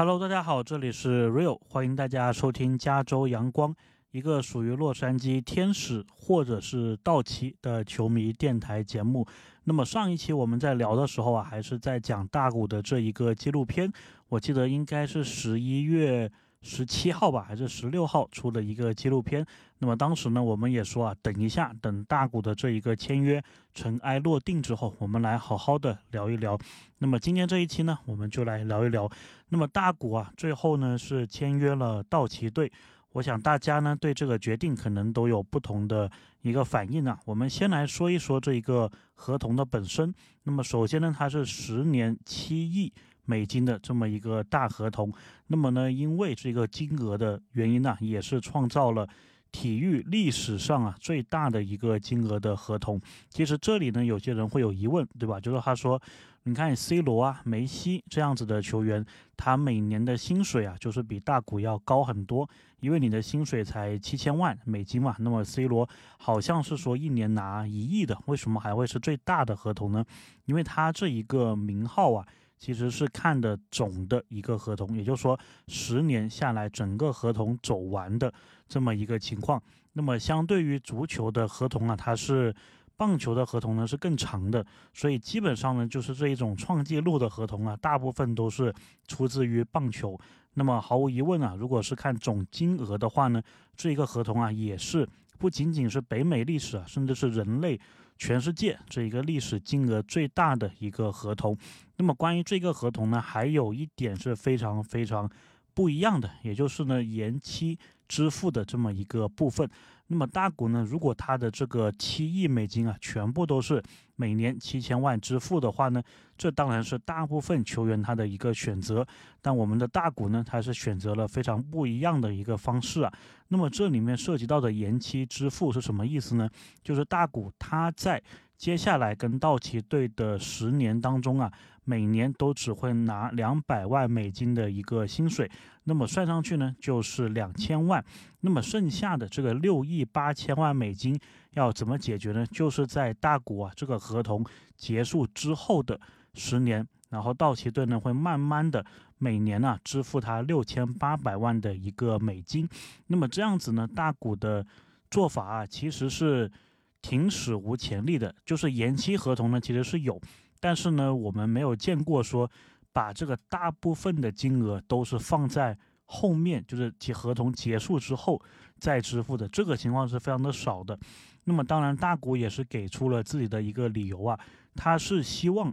Hello，大家好，这里是 Real，欢迎大家收听加州阳光，一个属于洛杉矶天使或者是道奇的球迷电台节目。那么上一期我们在聊的时候啊，还是在讲大谷的这一个纪录片，我记得应该是十一月。十七号吧，还是十六号出的一个纪录片。那么当时呢，我们也说啊，等一下，等大谷的这一个签约尘埃落定之后，我们来好好的聊一聊。那么今天这一期呢，我们就来聊一聊。那么大谷啊，最后呢是签约了道奇队。我想大家呢对这个决定可能都有不同的一个反应啊。我们先来说一说这一个合同的本身。那么首先呢，它是十年七亿。美金的这么一个大合同，那么呢，因为这个金额的原因呢，也是创造了体育历史上啊最大的一个金额的合同。其实这里呢，有些人会有疑问，对吧？就是他说，你看 C 罗啊、梅西这样子的球员，他每年的薪水啊，就是比大股要高很多，因为你的薪水才七千万美金嘛。那么 C 罗好像是说一年拿一亿的，为什么还会是最大的合同呢？因为他这一个名号啊。其实是看的总的一个合同，也就是说十年下来整个合同走完的这么一个情况。那么相对于足球的合同啊，它是棒球的合同呢是更长的，所以基本上呢就是这一种创纪录的合同啊，大部分都是出自于棒球。那么毫无疑问啊，如果是看总金额的话呢，这一个合同啊也是不仅仅是北美历史啊，甚至是人类。全世界这一个历史金额最大的一个合同，那么关于这个合同呢，还有一点是非常非常不一样的，也就是呢延期支付的这么一个部分。那么大股呢，如果它的这个七亿美金啊，全部都是每年七千万支付的话呢，这当然是大部分球员他的一个选择。但我们的大股呢，他是选择了非常不一样的一个方式啊。那么这里面涉及到的延期支付是什么意思呢？就是大股他在。接下来跟道奇队的十年当中啊，每年都只会拿两百万美金的一个薪水，那么算上去呢就是两千万，那么剩下的这个六亿八千万美金要怎么解决呢？就是在大股啊这个合同结束之后的十年，然后道奇队呢会慢慢的每年呢支付他六千八百万的一个美金，那么这样子呢大股的做法啊其实是。挺史无前例的，就是延期合同呢，其实是有，但是呢，我们没有见过说把这个大部分的金额都是放在后面，就是其合同结束之后再支付的，这个情况是非常的少的。那么当然，大股也是给出了自己的一个理由啊，他是希望，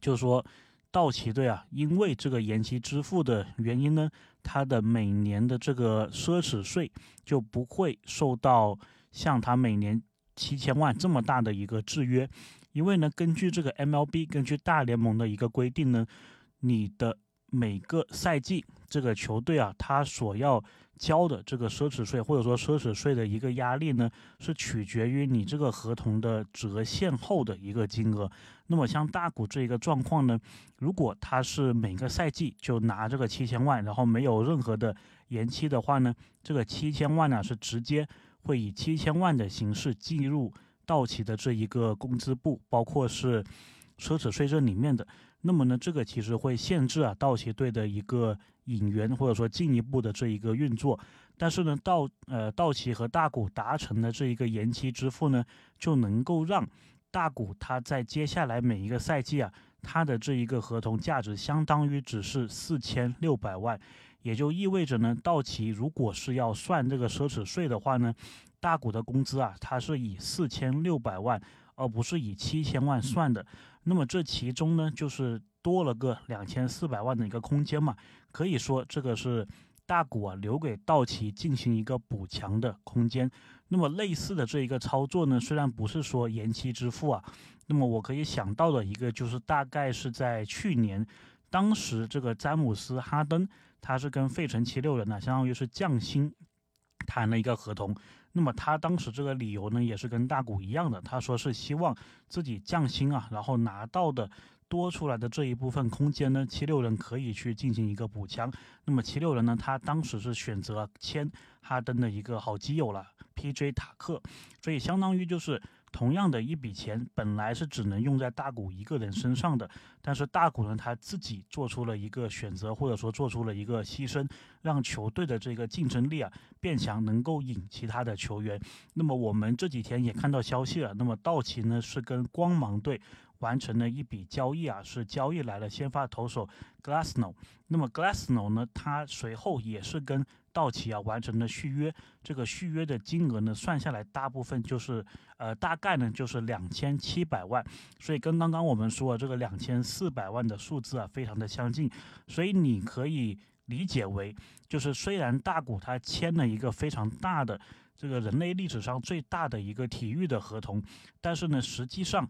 就是说道奇队啊，因为这个延期支付的原因呢，他的每年的这个奢侈税就不会受到像他每年。七千万这么大的一个制约，因为呢，根据这个 MLB，根据大联盟的一个规定呢，你的每个赛季这个球队啊，他所要交的这个奢侈税或者说奢侈税的一个压力呢，是取决于你这个合同的折现后的一个金额。那么像大股这一个状况呢，如果他是每个赛季就拿这个七千万，然后没有任何的延期的话呢，这个七千万呢是直接。会以七千万的形式进入道奇的这一个工资部，包括是奢侈税这里面的。那么呢，这个其实会限制啊道奇队的一个引援或者说进一步的这一个运作。但是呢，道呃道奇和大股达成的这一个延期支付呢，就能够让大股他在接下来每一个赛季啊，他的这一个合同价值相当于只是四千六百万。也就意味着呢，道奇如果是要算这个奢侈税的话呢，大股的工资啊，它是以四千六百万，而不是以七千万算的。那么这其中呢，就是多了个两千四百万的一个空间嘛。可以说这个是大股啊留给道奇进行一个补强的空间。那么类似的这一个操作呢，虽然不是说延期支付啊，那么我可以想到的一个就是大概是在去年。当时这个詹姆斯哈登，他是跟费城七六人呢，相当于是降薪谈了一个合同。那么他当时这个理由呢，也是跟大古一样的，他说是希望自己降薪啊，然后拿到的多出来的这一部分空间呢，七六人可以去进行一个补强。那么七六人呢，他当时是选择签哈登的一个好基友了，P.J. 塔克，所以相当于就是同样的一笔钱本来是只能用在大谷一个人身上的，但是大谷呢他自己做出了一个选择，或者说做出了一个牺牲，让球队的这个竞争力啊变强，能够引其他的球员。那么我们这几天也看到消息了，那么道奇呢是跟光芒队。完成了一笔交易啊，是交易来了先发投手 Glassno。那么 Glassno 呢，他随后也是跟到期啊完成了续约。这个续约的金额呢，算下来大部分就是呃，大概呢就是两千七百万。所以跟刚刚我们说的这个两千四百万的数字啊，非常的相近。所以你可以理解为，就是虽然大谷他签了一个非常大的这个人类历史上最大的一个体育的合同，但是呢，实际上。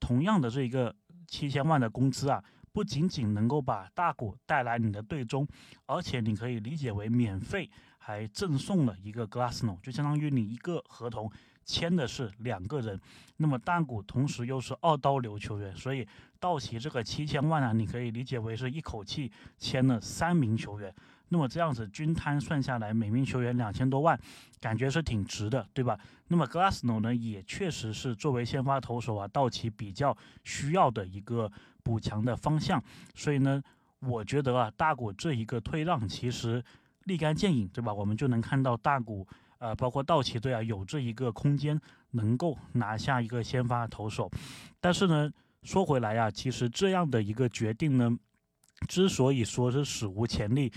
同样的这一个七千万的工资啊，不仅仅能够把大股带来你的队中，而且你可以理解为免费，还赠送了一个 Glassno，就相当于你一个合同签的是两个人。那么大股同时又是二刀流球员，所以道奇这个七千万啊，你可以理解为是一口气签了三名球员。那么这样子均摊算下来，每名球员两千多万，感觉是挺值的，对吧？那么 Glassno 呢，也确实是作为先发投手啊，道奇比较需要的一个补强的方向。所以呢，我觉得啊，大谷这一个退让其实立竿见影，对吧？我们就能看到大谷，呃，包括道奇队啊，有这一个空间能够拿下一个先发投手。但是呢，说回来呀，其实这样的一个决定呢，之所以说是史无前例。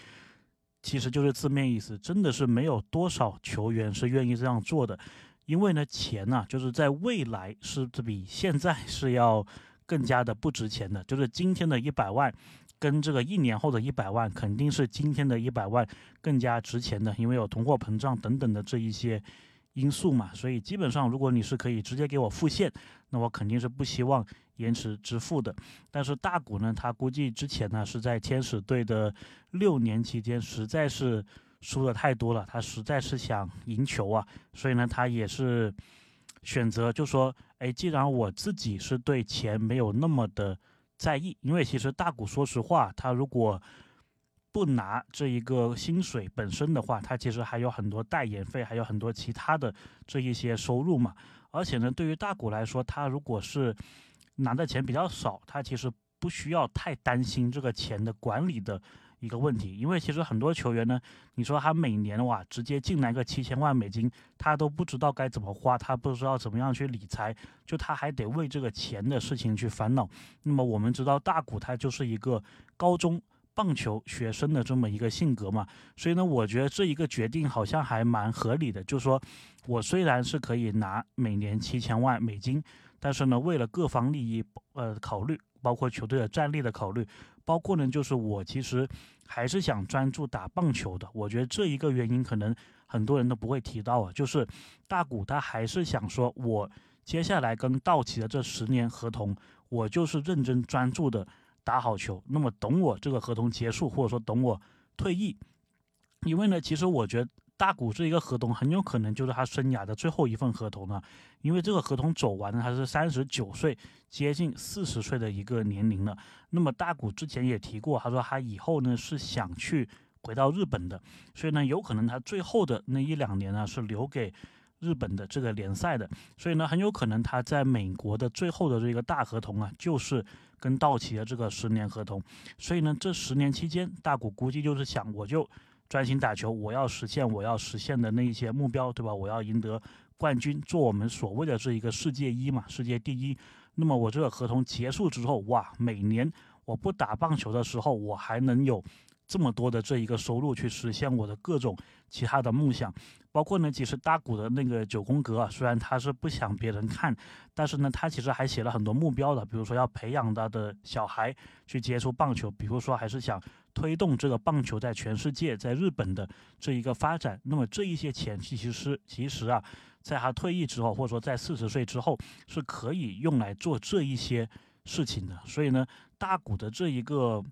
其实就是字面意思，真的是没有多少球员是愿意这样做的，因为呢，钱呢，就是在未来是比现在是要更加的不值钱的，就是今天的一百万，跟这个一年后的一百万，肯定是今天的一百万更加值钱的，因为有通货膨胀等等的这一些。因素嘛，所以基本上，如果你是可以直接给我付现，那我肯定是不希望延迟支付的。但是大股呢，他估计之前呢是在天使队的六年期间，实在是输的太多了，他实在是想赢球啊，所以呢，他也是选择就说，哎，既然我自己是对钱没有那么的在意，因为其实大股说实话，他如果不拿这一个薪水本身的话，他其实还有很多代言费，还有很多其他的这一些收入嘛。而且呢，对于大股来说，他如果是拿的钱比较少，他其实不需要太担心这个钱的管理的一个问题。因为其实很多球员呢，你说他每年哇直接进来个七千万美金，他都不知道该怎么花，他不知道怎么样去理财，就他还得为这个钱的事情去烦恼。那么我们知道大股他就是一个高中。棒球学生的这么一个性格嘛，所以呢，我觉得这一个决定好像还蛮合理的。就是说我虽然是可以拿每年七千万美金，但是呢，为了各方利益呃考虑，包括球队的战力的考虑，包括呢，就是我其实还是想专注打棒球的。我觉得这一个原因可能很多人都不会提到啊，就是大谷他还是想说，我接下来跟道奇的这十年合同，我就是认真专注的。打好球，那么等我这个合同结束，或者说等我退役，因为呢，其实我觉得大谷这一个合同很有可能就是他生涯的最后一份合同了，因为这个合同走完呢，他是三十九岁，接近四十岁的一个年龄了。那么大谷之前也提过，他说他以后呢是想去回到日本的，所以呢，有可能他最后的那一两年呢是留给。日本的这个联赛的，所以呢，很有可能他在美国的最后的这个大合同啊，就是跟道奇的这个十年合同。所以呢，这十年期间，大谷估计就是想，我就专心打球，我要实现我要实现的那一些目标，对吧？我要赢得冠军，做我们所谓的这一个世界一嘛，世界第一。那么我这个合同结束之后，哇，每年我不打棒球的时候，我还能有。这么多的这一个收入去实现我的各种其他的梦想，包括呢，其实大谷的那个九宫格啊，虽然他是不想别人看，但是呢，他其实还写了很多目标的，比如说要培养他的小孩去接触棒球，比如说还是想推动这个棒球在全世界，在日本的这一个发展。那么这一些钱其实其实啊，在他退役之后，或者说在四十岁之后，是可以用来做这一些事情的。所以呢，大谷的这一个。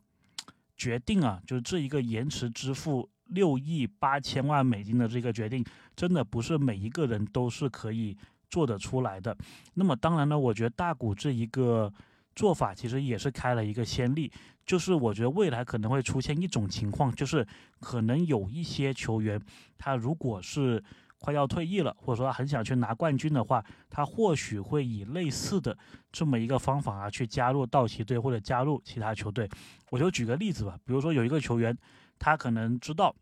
决定啊，就是这一个延迟支付六亿八千万美金的这个决定，真的不是每一个人都是可以做得出来的。那么当然呢，我觉得大股这一个做法其实也是开了一个先例，就是我觉得未来可能会出现一种情况，就是可能有一些球员，他如果是快要退役了，或者说他很想去拿冠军的话，他或许会以类似的这么一个方法啊，去加入道奇队或者加入其他球队。我就举个例子吧，比如说有一个球员，他可能知道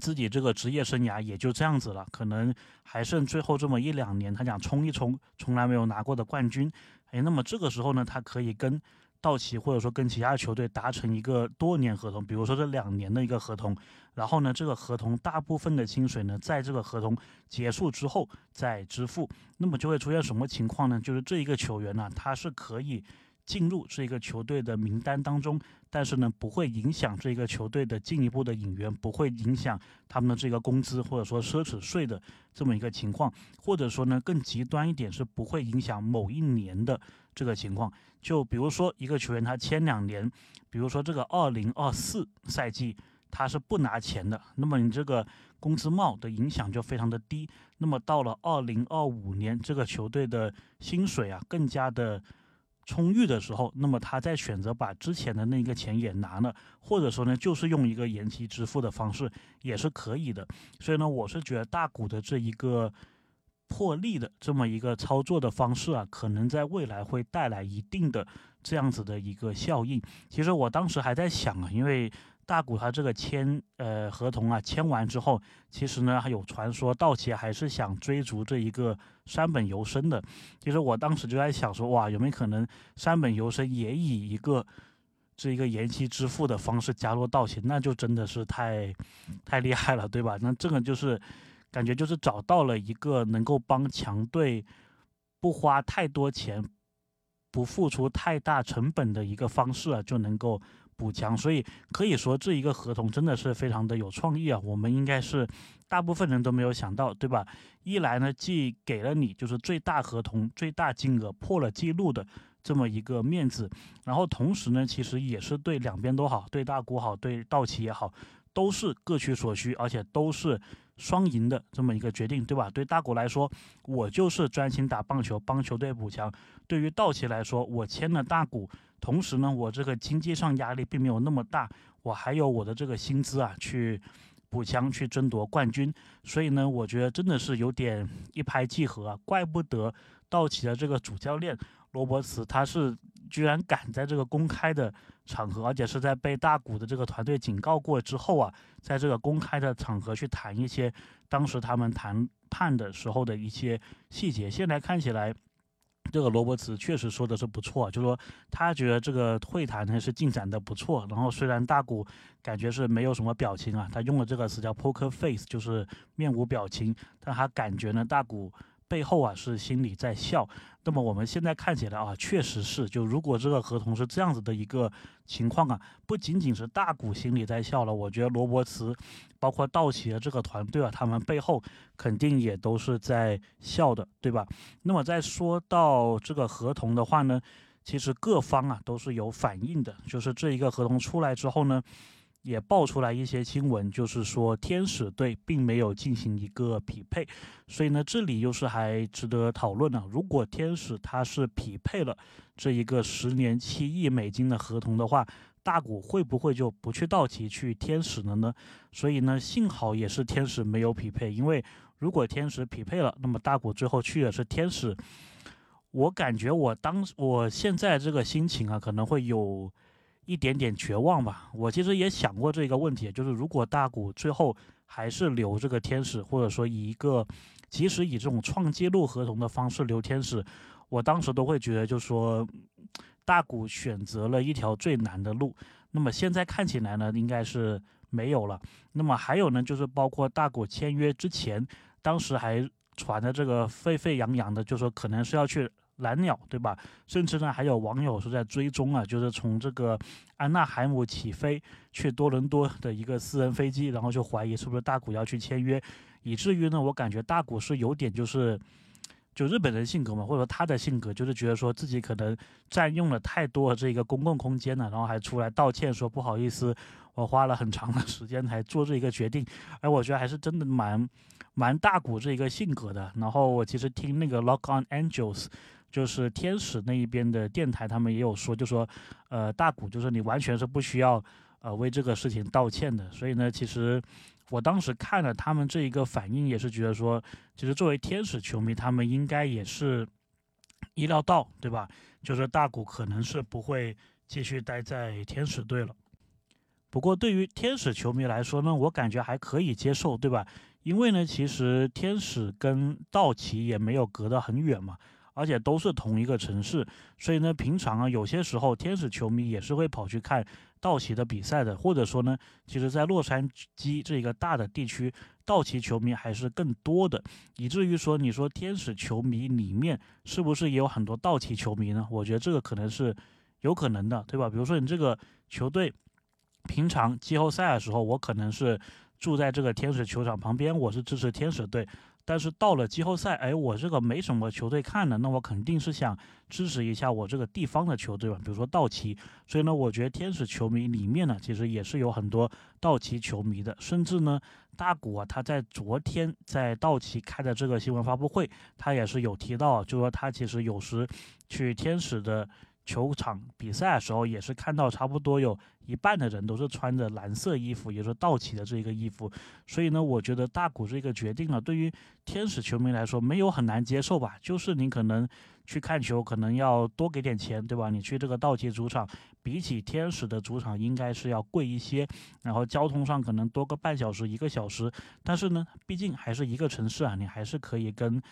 自己这个职业生涯也就这样子了，可能还剩最后这么一两年，他想冲一冲从来没有拿过的冠军。哎，那么这个时候呢，他可以跟道奇或者说跟其他球队达成一个多年合同，比如说这两年的一个合同。然后呢，这个合同大部分的薪水呢，在这个合同结束之后再支付。那么就会出现什么情况呢？就是这一个球员呢，他是可以进入这个球队的名单当中，但是呢，不会影响这个球队的进一步的引援，不会影响他们的这个工资或者说奢侈税的这么一个情况，或者说呢，更极端一点是不会影响某一年的这个情况。就比如说一个球员他签两年，比如说这个二零二四赛季。他是不拿钱的，那么你这个工资帽的影响就非常的低。那么到了二零二五年，这个球队的薪水啊更加的充裕的时候，那么他再选择把之前的那个钱也拿了，或者说呢，就是用一个延期支付的方式也是可以的。所以呢，我是觉得大股的这一个破例的这么一个操作的方式啊，可能在未来会带来一定的这样子的一个效应。其实我当时还在想啊，因为。大谷他这个签呃合同啊签完之后，其实呢还有传说道奇还是想追逐这一个山本由生的。其实我当时就在想说，哇，有没有可能山本由生也以一个这一个延期支付的方式加入道奇？那就真的是太太厉害了，对吧？那这个就是感觉就是找到了一个能够帮强队不花太多钱、不付出太大成本的一个方式啊，就能够。补强，所以可以说这一个合同真的是非常的有创意啊！我们应该是大部分人都没有想到，对吧？一来呢，既给了你就是最大合同、最大金额破了记录的这么一个面子，然后同时呢，其实也是对两边都好，对大股好，对道奇也好，都是各取所需，而且都是双赢的这么一个决定，对吧？对大股来说，我就是专心打棒球，帮球队补强；对于道奇来说，我签了大股。同时呢，我这个经济上压力并没有那么大，我还有我的这个薪资啊，去补强、去争夺冠军。所以呢，我觉得真的是有点一拍即合啊！怪不得道奇的这个主教练罗伯茨，他是居然敢在这个公开的场合，而且是在被大股的这个团队警告过之后啊，在这个公开的场合去谈一些当时他们谈判的时候的一些细节。现在看起来。这个罗伯茨确实说的是不错，就说他觉得这个会谈呢是进展的不错。然后虽然大谷感觉是没有什么表情啊，他用了这个词叫 poker face，就是面无表情，但他感觉呢大谷。背后啊是心里在笑，那么我们现在看起来啊，确实是，就如果这个合同是这样子的一个情况啊，不仅仅是大股心里在笑了，我觉得罗伯茨，包括道奇的这个团队啊，他们背后肯定也都是在笑的，对吧？那么再说到这个合同的话呢，其实各方啊都是有反应的，就是这一个合同出来之后呢。也爆出来一些新闻，就是说天使队并没有进行一个匹配，所以呢，这里又是还值得讨论呢。如果天使他是匹配了这一个十年七亿美金的合同的话，大股会不会就不去道奇去天使了呢？所以呢，幸好也是天使没有匹配，因为如果天使匹配了，那么大股最后去的是天使，我感觉我当我现在这个心情啊，可能会有。一点点绝望吧。我其实也想过这个问题，就是如果大股最后还是留这个天使，或者说以一个即使以这种创纪录合同的方式留天使，我当时都会觉得，就是说大股选择了一条最难的路。那么现在看起来呢，应该是没有了。那么还有呢，就是包括大股签约之前，当时还传的这个沸沸扬扬的，就说可能是要去。蓝鸟对吧？甚至呢，还有网友是在追踪啊，就是从这个安纳海姆起飞去多伦多的一个私人飞机，然后就怀疑是不是大谷要去签约，以至于呢，我感觉大谷是有点就是，就日本人性格嘛，或者说他的性格，就是觉得说自己可能占用了太多这个公共空间了，然后还出来道歉说不好意思，我花了很长的时间才做这一个决定，而我觉得还是真的蛮蛮大谷这一个性格的。然后我其实听那个 Lock on Angels。就是天使那一边的电台，他们也有说，就说，呃，大谷就是你完全是不需要，呃，为这个事情道歉的。所以呢，其实我当时看了他们这一个反应，也是觉得说，其实作为天使球迷，他们应该也是意料到，对吧？就是大谷可能是不会继续待在天使队了。不过对于天使球迷来说呢，我感觉还可以接受，对吧？因为呢，其实天使跟道奇也没有隔得很远嘛。而且都是同一个城市，所以呢，平常啊，有些时候天使球迷也是会跑去看道奇的比赛的，或者说呢，其实，在洛杉矶这一个大的地区，道奇球迷还是更多的，以至于说，你说天使球迷里面是不是也有很多道奇球迷呢？我觉得这个可能是有可能的，对吧？比如说你这个球队平常季后赛的时候，我可能是住在这个天使球场旁边，我是支持天使队。但是到了季后赛，哎，我这个没什么球队看的，那我肯定是想支持一下我这个地方的球队吧，比如说道奇。所以呢，我觉得天使球迷里面呢，其实也是有很多道奇球迷的，甚至呢，大谷啊，他在昨天在道奇开的这个新闻发布会，他也是有提到，就说他其实有时去天使的。球场比赛的时候，也是看到差不多有一半的人都是穿着蓝色衣服，也就是道奇的这一个衣服。所以呢，我觉得大谷这个决定呢，对于天使球迷来说没有很难接受吧？就是你可能去看球，可能要多给点钱，对吧？你去这个道奇主场，比起天使的主场应该是要贵一些，然后交通上可能多个半小时、一个小时。但是呢，毕竟还是一个城市啊，你还是可以跟。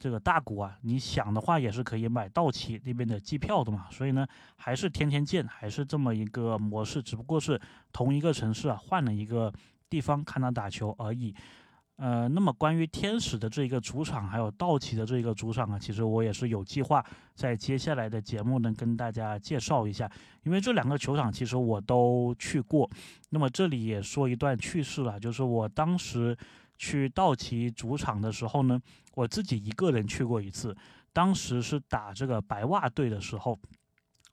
这个大股啊，你想的话也是可以买道奇那边的机票的嘛，所以呢，还是天天见，还是这么一个模式，只不过是同一个城市啊，换了一个地方看他打球而已。呃，那么关于天使的这一个主场，还有道奇的这一个主场啊，其实我也是有计划在接下来的节目呢跟大家介绍一下，因为这两个球场其实我都去过。那么这里也说一段趣事了，就是我当时。去道奇主场的时候呢，我自己一个人去过一次，当时是打这个白袜队的时候，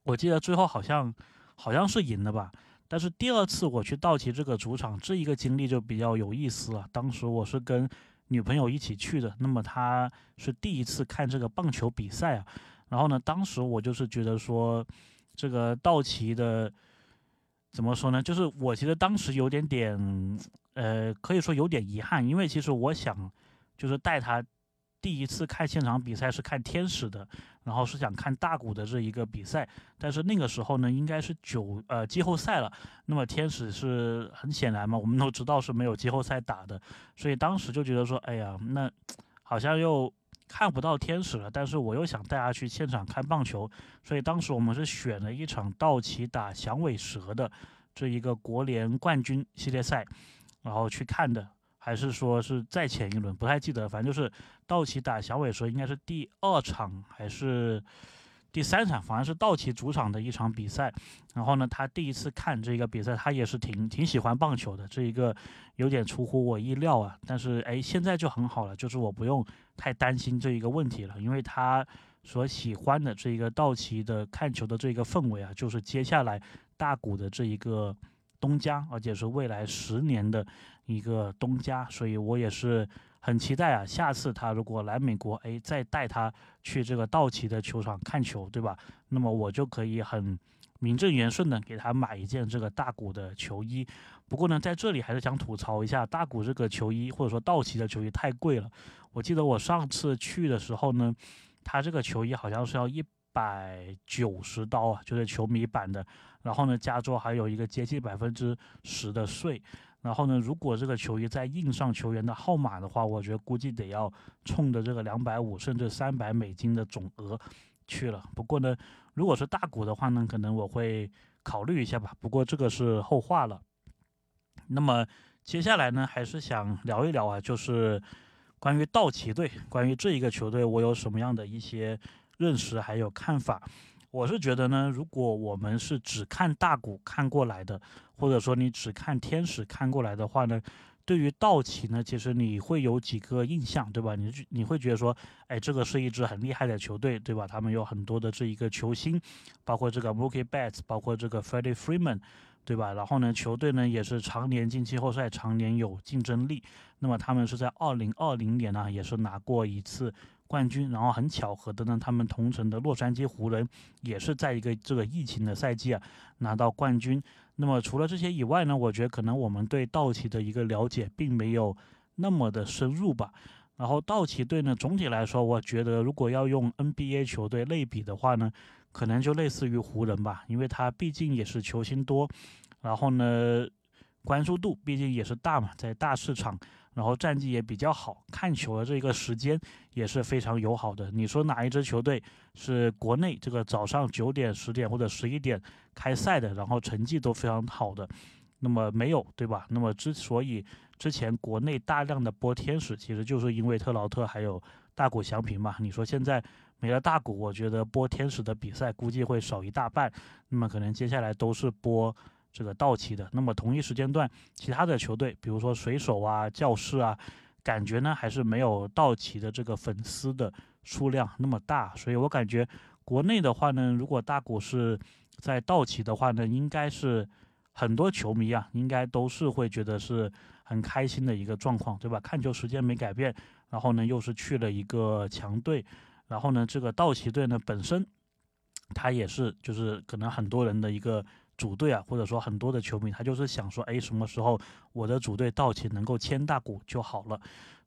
我记得最后好像好像是赢了吧。但是第二次我去道奇这个主场，这一个经历就比较有意思了。当时我是跟女朋友一起去的，那么她是第一次看这个棒球比赛啊。然后呢，当时我就是觉得说，这个道奇的怎么说呢？就是我其实当时有点点。呃，可以说有点遗憾，因为其实我想，就是带他第一次看现场比赛是看天使的，然后是想看大谷的这一个比赛，但是那个时候呢，应该是九呃季后赛了，那么天使是很显然嘛，我们都知道是没有季后赛打的，所以当时就觉得说，哎呀，那好像又看不到天使了，但是我又想带他去现场看棒球，所以当时我们是选了一场道奇打响尾蛇的这一个国联冠军系列赛。然后去看的，还是说是再前一轮，不太记得，反正就是道奇打响尾蛇，应该是第二场还是第三场，反正是道奇主场的一场比赛。然后呢，他第一次看这个比赛，他也是挺挺喜欢棒球的，这一个有点出乎我意料啊。但是哎，现在就很好了，就是我不用太担心这一个问题了，因为他所喜欢的这一个道奇的看球的这个氛围啊，就是接下来大谷的这一个。东家，而且是未来十年的一个东家，所以我也是很期待啊。下次他如果来美国，哎，再带他去这个道奇的球场看球，对吧？那么我就可以很名正言顺的给他买一件这个大谷的球衣。不过呢，在这里还是想吐槽一下，大谷这个球衣或者说道奇的球衣太贵了。我记得我上次去的时候呢，他这个球衣好像是要一百九十刀啊，就是球迷版的。然后呢，加州还有一个接近百分之十的税。然后呢，如果这个球衣再印上球员的号码的话，我觉得估计得要冲着这个两百五甚至三百美金的总额去了。不过呢，如果是大股的话呢，可能我会考虑一下吧。不过这个是后话了。那么接下来呢，还是想聊一聊啊，就是关于道奇队，关于这一个球队，我有什么样的一些认识还有看法。我是觉得呢，如果我们是只看大股看过来的，或者说你只看天使看过来的话呢，对于道奇呢，其实你会有几个印象，对吧？你你会觉得说，哎，这个是一支很厉害的球队，对吧？他们有很多的这一个球星，包括这个 Mookie Betts，包括这个 Freddie Freeman，对吧？然后呢，球队呢也是常年进季后赛，常年有竞争力。那么他们是在二零二零年呢，也是拿过一次冠军。然后很巧合的呢，他们同城的洛杉矶湖人也是在一个这个疫情的赛季啊拿到冠军。那么除了这些以外呢，我觉得可能我们对道奇的一个了解并没有那么的深入吧。然后道奇队呢，总体来说，我觉得如果要用 NBA 球队类比的话呢，可能就类似于湖人吧，因为他毕竟也是球星多，然后呢，关注度毕竟也是大嘛，在大市场，然后战绩也比较好，看球的这个时间也是非常友好的。你说哪一支球队是国内这个早上九点、十点或者十一点开赛的，然后成绩都非常好的？那么没有，对吧？那么之所以之前国内大量的播天使，其实就是因为特劳特还有大谷翔平嘛。你说现在没了大谷，我觉得播天使的比赛估计会少一大半。那么可能接下来都是播这个道奇的。那么同一时间段，其他的球队，比如说水手啊、教士啊，感觉呢还是没有道奇的这个粉丝的数量那么大。所以我感觉国内的话呢，如果大股是在道奇的话呢，应该是。很多球迷啊，应该都是会觉得是很开心的一个状况，对吧？看球时间没改变，然后呢，又是去了一个强队，然后呢，这个道奇队呢本身，他也是就是可能很多人的一个。主队啊，或者说很多的球迷，他就是想说，哎，什么时候我的主队道奇能够签大股就好了。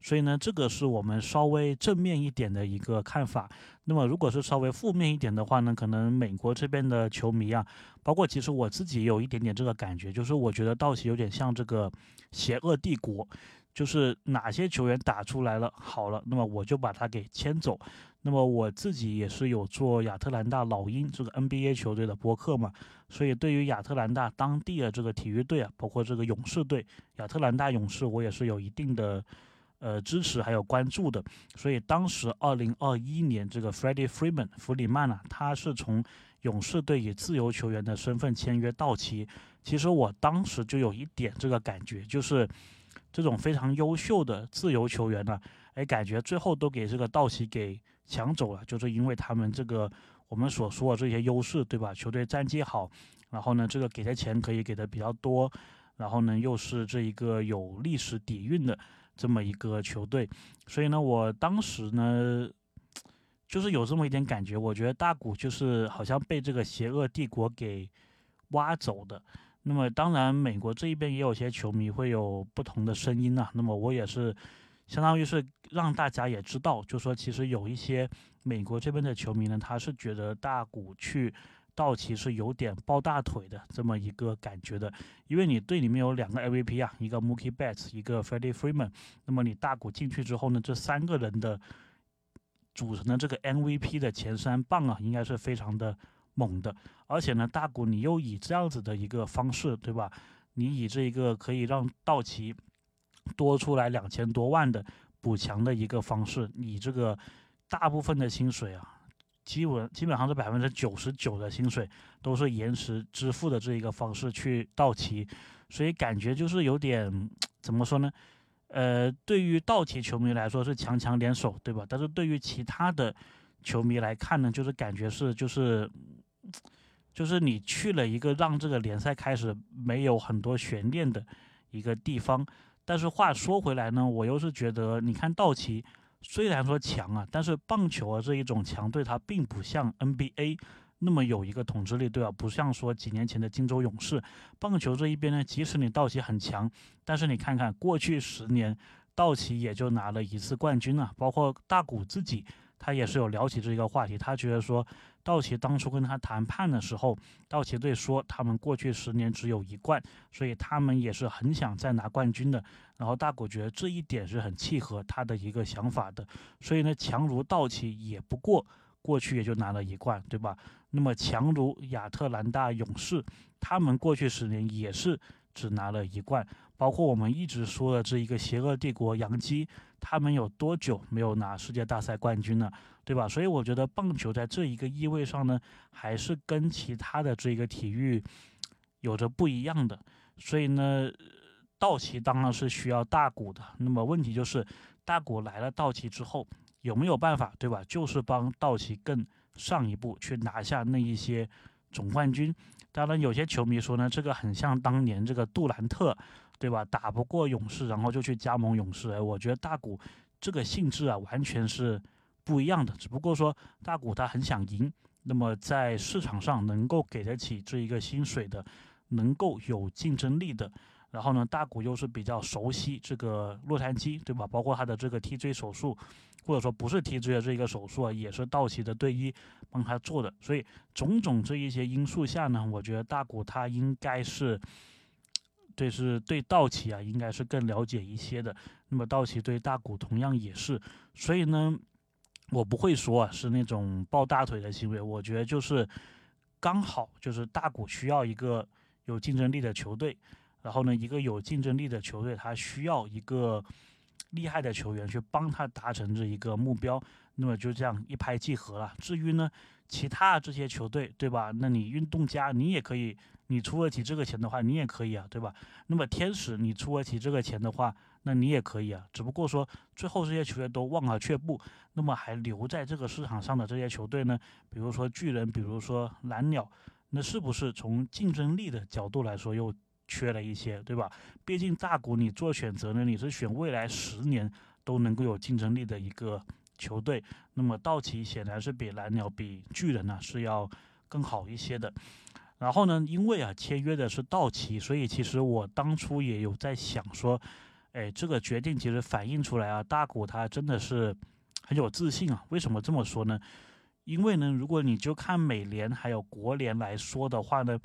所以呢，这个是我们稍微正面一点的一个看法。那么，如果是稍微负面一点的话呢，可能美国这边的球迷啊，包括其实我自己有一点点这个感觉，就是我觉得道奇有点像这个邪恶帝国。就是哪些球员打出来了，好了，那么我就把他给签走。那么我自己也是有做亚特兰大老鹰这个 NBA 球队的播客嘛，所以对于亚特兰大当地的这个体育队啊，包括这个勇士队，亚特兰大勇士，我也是有一定的呃支持还有关注的。所以当时二零二一年这个 Freddie Freeman 弗里曼啊，他是从勇士队以自由球员的身份签约道奇，其实我当时就有一点这个感觉，就是。这种非常优秀的自由球员呢，哎，感觉最后都给这个道奇给抢走了，就是因为他们这个我们所说的这些优势，对吧？球队战绩好，然后呢，这个给的钱可以给的比较多，然后呢，又是这一个有历史底蕴的这么一个球队，所以呢，我当时呢，就是有这么一点感觉，我觉得大谷就是好像被这个邪恶帝国给挖走的。那么当然，美国这一边也有些球迷会有不同的声音啊。那么我也是，相当于是让大家也知道，就说其实有一些美国这边的球迷呢，他是觉得大谷去道奇是有点抱大腿的这么一个感觉的。因为你队里面有两个 MVP 啊，一个 Mookie Betts，一个 Freddie Freeman。那么你大谷进去之后呢，这三个人的组成的这个 MVP 的前三棒啊，应该是非常的。猛的，而且呢，大股你又以这样子的一个方式，对吧？你以这一个可以让道奇多出来两千多万的补强的一个方式，你这个大部分的薪水啊，基本基本上是百分之九十九的薪水都是延迟支付的这一个方式去到期，所以感觉就是有点怎么说呢？呃，对于道奇球迷来说是强强联手，对吧？但是对于其他的球迷来看呢，就是感觉是就是。就是你去了一个让这个联赛开始没有很多悬念的一个地方，但是话说回来呢，我又是觉得，你看道奇虽然说强啊，但是棒球啊这一种强队，它并不像 NBA 那么有一个统治力，对吧？不像说几年前的金州勇士。棒球这一边呢，即使你道奇很强，但是你看看过去十年，道奇也就拿了一次冠军啊，包括大谷自己。他也是有聊起这一个话题，他觉得说，道奇当初跟他谈判的时候，道奇队说他们过去十年只有一冠，所以他们也是很想再拿冠军的。然后大谷觉得这一点是很契合他的一个想法的，所以呢，强如道奇也不过过去也就拿了一冠，对吧？那么强如亚特兰大勇士，他们过去十年也是只拿了一冠。包括我们一直说的这一个邪恶帝国洋基，他们有多久没有拿世界大赛冠军了，对吧？所以我觉得棒球在这一个意味上呢，还是跟其他的这个体育有着不一样的。所以呢，道奇当然是需要大股的。那么问题就是，大股来了道奇之后，有没有办法，对吧？就是帮道奇更上一步去拿下那一些总冠军。当然，有些球迷说呢，这个很像当年这个杜兰特。对吧？打不过勇士，然后就去加盟勇士。哎，我觉得大谷这个性质啊，完全是不一样的。只不过说大谷他很想赢，那么在市场上能够给得起这一个薪水的，能够有竞争力的。然后呢，大谷又是比较熟悉这个洛杉矶，对吧？包括他的这个 TJ 手术，或者说不是 TJ 的这一个手术啊，也是道奇的队医帮他做的。所以种种这一些因素下呢，我觉得大谷他应该是，对，是对道奇啊，应该是更了解一些的。那么道奇对大谷同样也是，所以呢，我不会说啊是那种抱大腿的行为，我觉得就是刚好就是大谷需要一个有竞争力的球队。然后呢，一个有竞争力的球队，他需要一个厉害的球员去帮他达成这一个目标，那么就这样一拍即合了。至于呢，其他这些球队，对吧？那你运动家，你也可以，你出得起这个钱的话，你也可以啊，对吧？那么天使，你出得起这个钱的话，那你也可以啊。只不过说，最后这些球员都望而却步，那么还留在这个市场上的这些球队呢，比如说巨人，比如说蓝鸟，那是不是从竞争力的角度来说又？缺了一些，对吧？毕竟大股你做选择呢，你是选未来十年都能够有竞争力的一个球队。那么道奇显然是比蓝鸟、比巨人呢是要更好一些的。然后呢，因为啊签约的是道奇，所以其实我当初也有在想说，哎，这个决定其实反映出来啊，大股他真的是很有自信啊。为什么这么说呢？因为呢，如果你就看美联还有国联来说的话呢。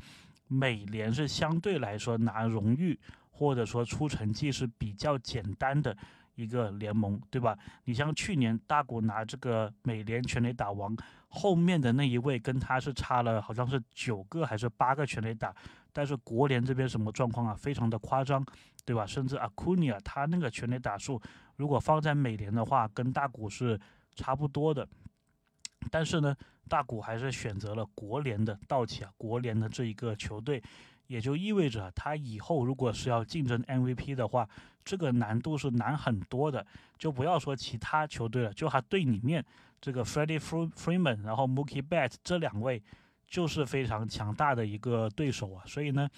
美联是相对来说拿荣誉或者说出成绩是比较简单的一个联盟，对吧？你像去年大谷拿这个美联全垒打王，后面的那一位跟他是差了好像是九个还是八个全垒打，但是国联这边什么状况啊？非常的夸张，对吧？甚至阿库尼亚他那个全垒打数，如果放在美联的话，跟大谷是差不多的。但是呢，大谷还是选择了国联的道奇啊，国联的这一个球队，也就意味着他以后如果是要竞争 MVP 的话，这个难度是难很多的。就不要说其他球队了，就他队里面这个 Freddie Freeman，然后 Mookie b e t t 这两位就是非常强大的一个对手啊。所以呢，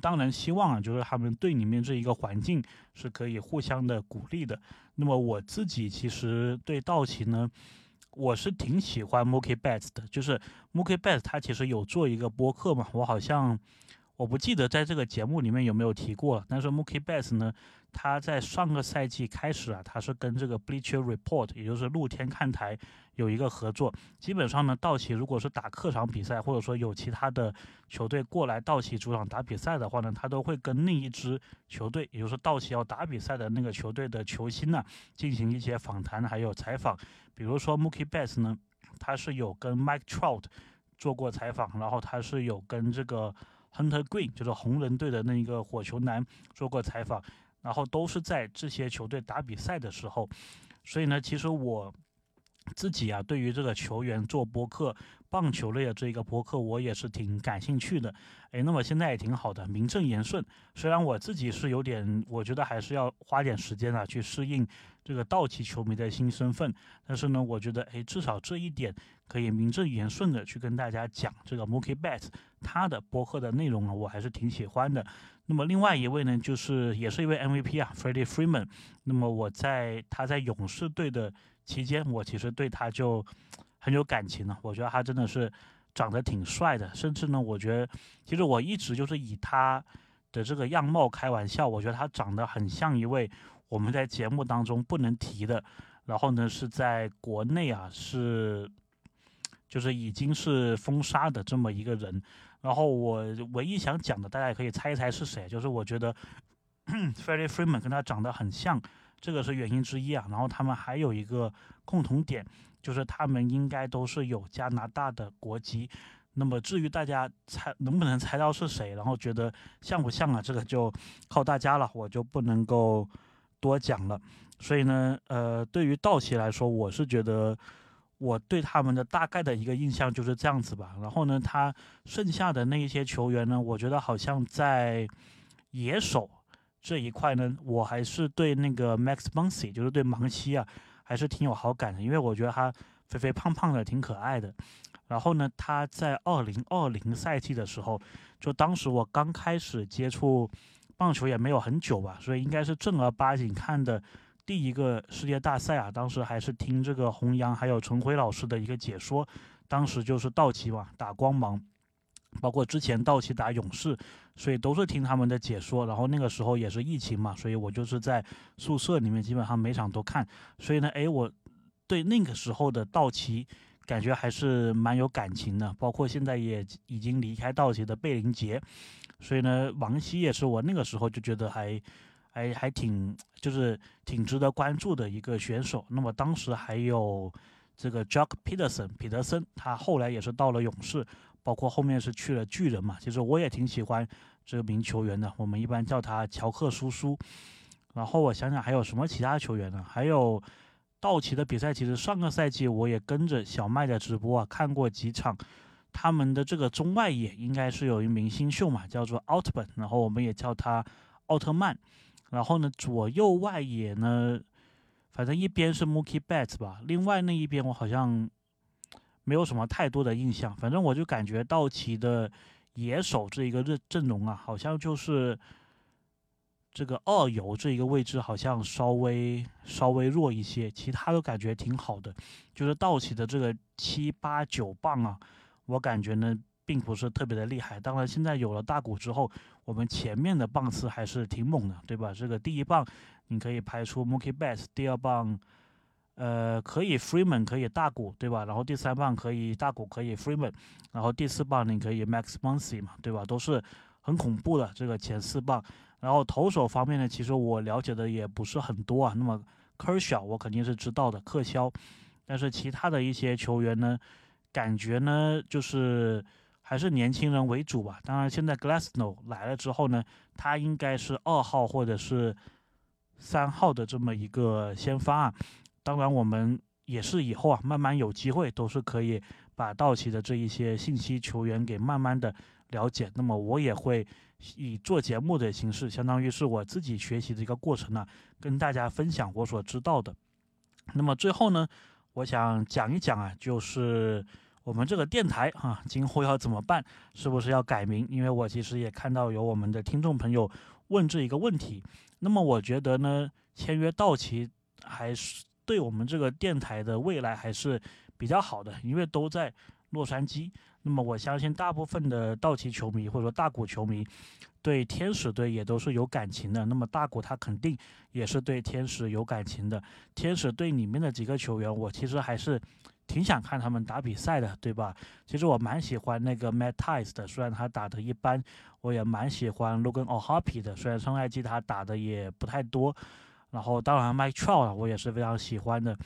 当然希望啊，就是他们队里面这一个环境是可以互相的鼓励的。那么我自己其实对道奇呢。我是挺喜欢 Mookie Betts 的，就是 Mookie Betts 他其实有做一个播客嘛，我好像我不记得在这个节目里面有没有提过了，但是 Mookie Betts 呢，他在上个赛季开始啊，他是跟这个 Bleacher Report，也就是露天看台有一个合作，基本上呢，道奇如果是打客场比赛，或者说有其他的球队过来道奇主场打比赛的话呢，他都会跟另一支球队，也就是道奇要打比赛的那个球队的球星呢，进行一些访谈还有采访。比如说 Mookie Betts 呢，他是有跟 Mike Trout 做过采访，然后他是有跟这个 Hunter Green，就是红人队的那一个火球男做过采访，然后都是在这些球队打比赛的时候，所以呢，其实我自己啊，对于这个球员做播客。棒球类的这一个博客，我也是挺感兴趣的。诶，那么现在也挺好的，名正言顺。虽然我自己是有点，我觉得还是要花点时间啊，去适应这个道奇球迷的新身份。但是呢，我觉得，诶，至少这一点可以名正言顺的去跟大家讲这个 Mookie b e t s 他的博客的内容啊，我还是挺喜欢的。那么另外一位呢，就是也是一位 MVP 啊，Freddie Freeman。那么我在他在勇士队的期间，我其实对他就。很有感情呢，我觉得他真的是长得挺帅的，甚至呢，我觉得其实我一直就是以他的这个样貌开玩笑，我觉得他长得很像一位我们在节目当中不能提的，然后呢是在国内啊是就是已经是封杀的这么一个人，然后我唯一想讲的，大家也可以猜一猜是谁，就是我觉得 Freddie Freeman 跟他长得很像，这个是原因之一啊，然后他们还有一个共同点。就是他们应该都是有加拿大的国籍，那么至于大家猜能不能猜到是谁，然后觉得像不像啊？这个就靠大家了，我就不能够多讲了。所以呢，呃，对于道奇来说，我是觉得我对他们的大概的一个印象就是这样子吧。然后呢，他剩下的那一些球员呢，我觉得好像在野手这一块呢，我还是对那个 Max Muncy，就是对芒西啊。还是挺有好感的，因为我觉得他肥肥胖胖的，挺可爱的。然后呢，他在二零二零赛季的时候，就当时我刚开始接触棒球也没有很久吧，所以应该是正儿八经看的第一个世界大赛啊，当时还是听这个弘扬还有陈辉老师的一个解说，当时就是道奇嘛打光芒，包括之前道奇打勇士，所以都是听他们的解说。然后那个时候也是疫情嘛，所以我就是在宿舍里面基本上每场都看。所以呢，哎，我对那个时候的道奇感觉还是蛮有感情的。包括现在也已经离开道奇的贝林杰，所以呢，王希也是我那个时候就觉得还。还还挺就是挺值得关注的一个选手。那么当时还有这个 Jock Peterson 彼得森，他后来也是到了勇士，包括后面是去了巨人嘛。其实我也挺喜欢这名球员的，我们一般叫他乔克叔叔。然后我想想还有什么其他球员呢？还有道奇的比赛，其实上个赛季我也跟着小麦的直播啊看过几场，他们的这个中外野应该是有一名新秀嘛，叫做奥特曼，然后我们也叫他奥特曼。然后呢，左右外野呢，反正一边是 Mookie Betts 吧，另外那一边我好像没有什么太多的印象。反正我就感觉道奇的野手这一个阵阵容啊，好像就是这个二游这一个位置好像稍微稍微弱一些，其他都感觉挺好的。就是道奇的这个七八九棒啊，我感觉呢。并不是特别的厉害，当然现在有了大鼓之后，我们前面的棒次还是挺猛的，对吧？这个第一棒你可以排出 Mookie Betts，第二棒，呃，可以 Freeman 可以大鼓，对吧？然后第三棒可以大鼓可以 Freeman，然后第四棒你可以 Max Muncy 嘛，对吧？都是很恐怖的这个前四棒。然后投手方面呢，其实我了解的也不是很多啊。那么 Kershaw 我肯定是知道的，克肖，但是其他的一些球员呢，感觉呢就是。还是年轻人为主吧。当然，现在 Glassno 来了之后呢，他应该是二号或者是三号的这么一个先发啊。当然，我们也是以后啊，慢慢有机会都是可以把道奇的这一些信息球员给慢慢的了解。那么，我也会以做节目的形式，相当于是我自己学习的一个过程呢，跟大家分享我所知道的。那么最后呢，我想讲一讲啊，就是。我们这个电台啊，今后要怎么办？是不是要改名？因为我其实也看到有我们的听众朋友问这一个问题。那么我觉得呢，签约道奇还是对我们这个电台的未来还是比较好的，因为都在洛杉矶。那么我相信大部分的道奇球迷或者说大谷球迷对天使队也都是有感情的。那么大谷他肯定也是对天使有感情的。天使队里面的几个球员，我其实还是。挺想看他们打比赛的，对吧？其实我蛮喜欢那个 Matt Tice 的，虽然他打的一般，我也蛮喜欢 Logan O'Hoppe 的，虽然上赛季他打的也不太多。然后当然 Mike Trout 我也是非常喜欢的。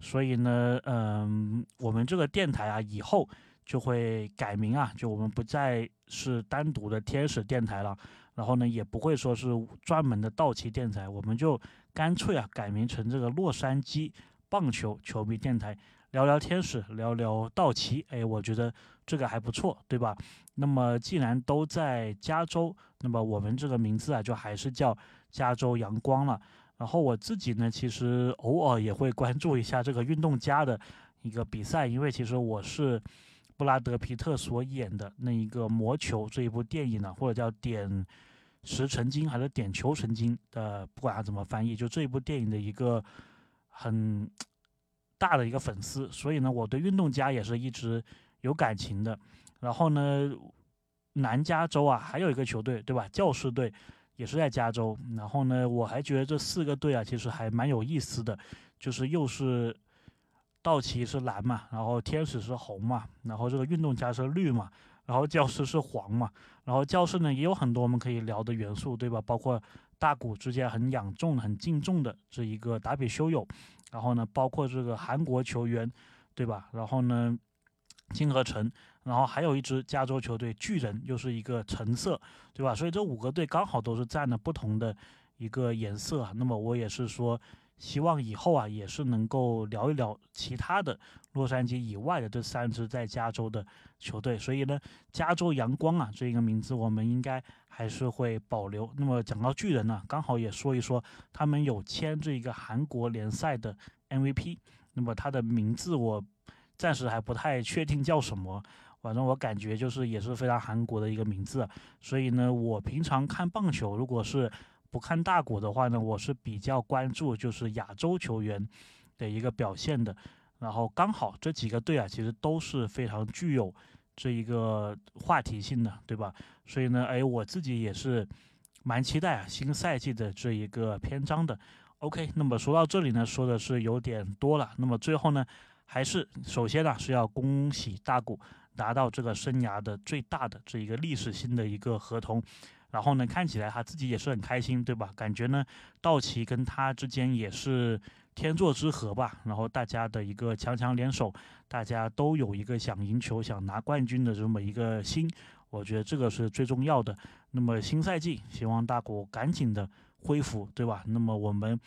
所以呢，嗯，我们这个电台啊，以后就会改名啊，就我们不再是单独的天使电台了，然后呢，也不会说是专门的道奇电台，我们就干脆啊改名成这个洛杉矶棒球球迷电台。聊聊天使，聊聊道奇，哎，我觉得这个还不错，对吧？那么既然都在加州，那么我们这个名字啊，就还是叫加州阳光了。然后我自己呢，其实偶尔也会关注一下这个运动家的一个比赛，因为其实我是布拉德皮特所演的那一个魔球这一部电影呢，或者叫点石成金还是点球成金的，不管它怎么翻译，就这一部电影的一个很。大的一个粉丝，所以呢，我对运动家也是一直有感情的。然后呢，南加州啊，还有一个球队，对吧？教士队也是在加州。然后呢，我还觉得这四个队啊，其实还蛮有意思的，就是又是道奇是蓝嘛，然后天使是红嘛，然后这个运动家是绿嘛，然后教士是黄嘛。然后教士呢，也有很多我们可以聊的元素，对吧？包括大谷之间很仰重、很敬重的这一个达比修友。然后呢，包括这个韩国球员，对吧？然后呢，金河成，然后还有一支加州球队巨人，又是一个橙色，对吧？所以这五个队刚好都是占了不同的一个颜色。那么我也是说，希望以后啊，也是能够聊一聊其他的洛杉矶以外的这三支在加州的球队。所以呢，加州阳光啊，这一个名字我们应该还是会保留。那么讲到巨人呢，刚好也说一说，他们有签这一个韩国联赛的 MVP。那么他的名字我暂时还不太确定叫什么，反正我感觉就是也是非常韩国的一个名字。所以呢，我平常看棒球，如果是不看大股的话呢，我是比较关注就是亚洲球员的一个表现的。然后刚好这几个队啊，其实都是非常具有这一个话题性的，对吧？所以呢，哎，我自己也是蛮期待啊新赛季的这一个篇章的。OK，那么说到这里呢，说的是有点多了。那么最后呢，还是首先呢是要恭喜大谷拿到这个生涯的最大的这一个历史性的一个合同。然后呢，看起来他自己也是很开心，对吧？感觉呢，道奇跟他之间也是。天作之合吧，然后大家的一个强强联手，大家都有一个想赢球、想拿冠军的这么一个心，我觉得这个是最重要的。那么新赛季，希望大国赶紧的恢复，对吧？那么我们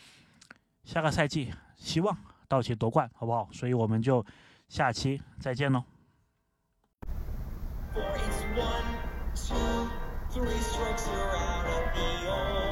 下个赛季希望道奇夺冠，好不好？所以我们就下期再见喽。Four, one, two, three strokes, you're out of the